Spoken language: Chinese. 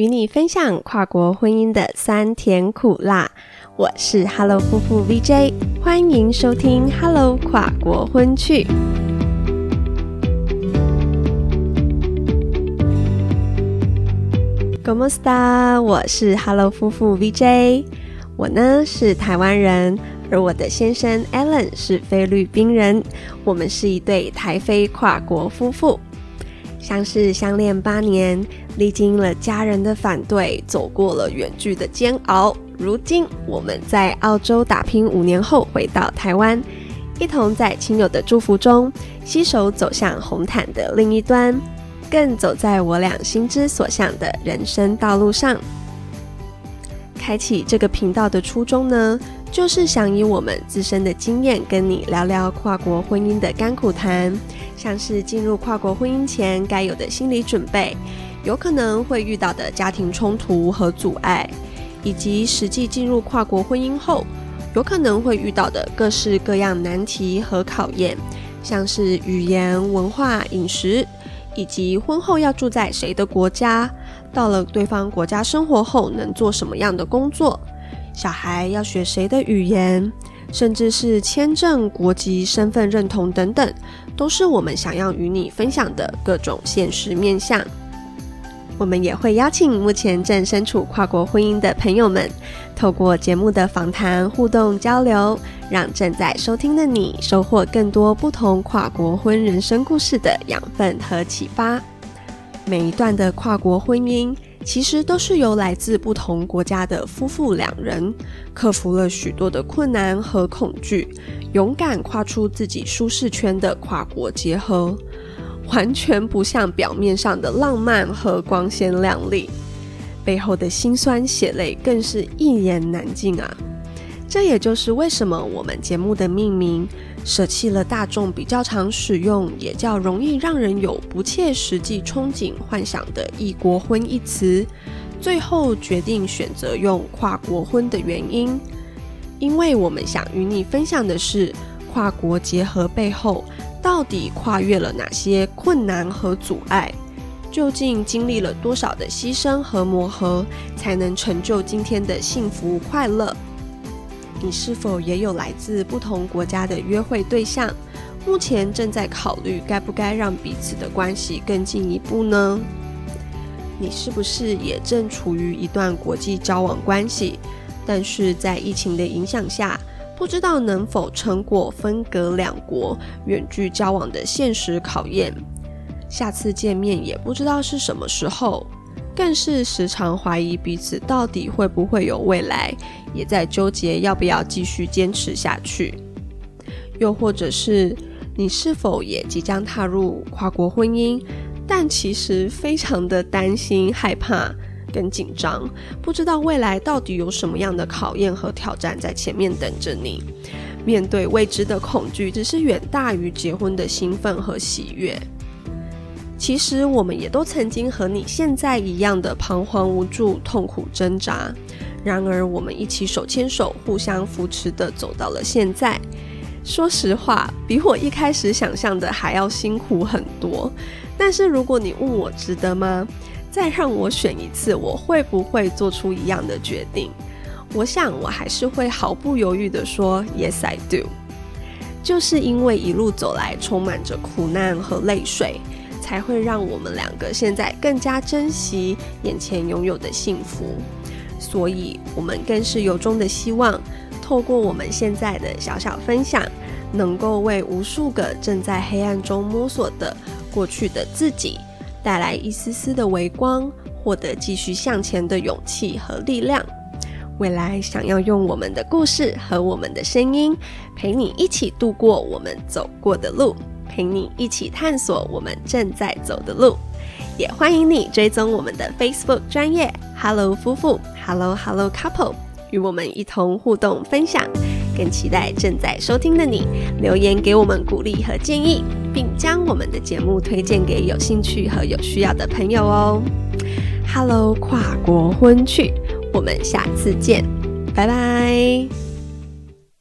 与你分享跨国婚姻的酸甜苦辣。我是 Hello 夫妇 VJ，欢迎收听 Hello 跨国婚趣。Como sta？我是 Hello 夫妇 VJ，我呢是台湾人，而我的先生 Alan 是菲律宾人，我们是一对台菲跨国夫妇。相识相恋八年，历经了家人的反对，走过了远距的煎熬。如今我们在澳洲打拼五年后回到台湾，一同在亲友的祝福中携手走向红毯的另一端，更走在我俩心之所向的人生道路上。开启这个频道的初衷呢，就是想以我们自身的经验跟你聊聊跨国婚姻的甘苦谈。像是进入跨国婚姻前该有的心理准备，有可能会遇到的家庭冲突和阻碍，以及实际进入跨国婚姻后有可能会遇到的各式各样难题和考验，像是语言、文化、饮食，以及婚后要住在谁的国家，到了对方国家生活后能做什么样的工作，小孩要学谁的语言。甚至是签证、国籍、身份认同等等，都是我们想要与你分享的各种现实面向。我们也会邀请目前正身处跨国婚姻的朋友们，透过节目的访谈、互动交流，让正在收听的你收获更多不同跨国婚人生故事的养分和启发。每一段的跨国婚姻。其实都是由来自不同国家的夫妇两人，克服了许多的困难和恐惧，勇敢跨出自己舒适圈的跨国结合，完全不像表面上的浪漫和光鲜亮丽，背后的辛酸血泪更是一言难尽啊！这也就是为什么我们节目的命名。舍弃了大众比较常使用，也较容易让人有不切实际憧憬幻想的“异国婚”一词，最后决定选择用“跨国婚”的原因，因为我们想与你分享的是，跨国结合背后到底跨越了哪些困难和阻碍，究竟经历了多少的牺牲和磨合，才能成就今天的幸福快乐。你是否也有来自不同国家的约会对象？目前正在考虑该不该让彼此的关系更进一步呢？你是不是也正处于一段国际交往关系？但是在疫情的影响下，不知道能否撑过分隔两国、远距交往的现实考验？下次见面也不知道是什么时候。更是时常怀疑彼此到底会不会有未来，也在纠结要不要继续坚持下去。又或者是你是否也即将踏入跨国婚姻，但其实非常的担心、害怕跟紧张，不知道未来到底有什么样的考验和挑战在前面等着你。面对未知的恐惧，只是远大于结婚的兴奋和喜悦。其实我们也都曾经和你现在一样的彷徨无助、痛苦挣扎。然而，我们一起手牵手、互相扶持的走到了现在。说实话，比我一开始想象的还要辛苦很多。但是，如果你问我值得吗？再让我选一次，我会不会做出一样的决定？我想，我还是会毫不犹豫的说 “Yes, I do”。就是因为一路走来充满着苦难和泪水。才会让我们两个现在更加珍惜眼前拥有的幸福，所以我们更是由衷的希望，透过我们现在的小小分享，能够为无数个正在黑暗中摸索的过去的自己，带来一丝丝的微光，获得继续向前的勇气和力量。未来想要用我们的故事和我们的声音，陪你一起度过我们走过的路。陪你一起探索我们正在走的路，也欢迎你追踪我们的 Facebook 专业 Hello 夫妇 Hello Hello Couple，与我们一同互动分享。更期待正在收听的你留言给我们鼓励和建议，并将我们的节目推荐给有兴趣和有需要的朋友哦。Hello 跨国婚趣，我们下次见，拜拜。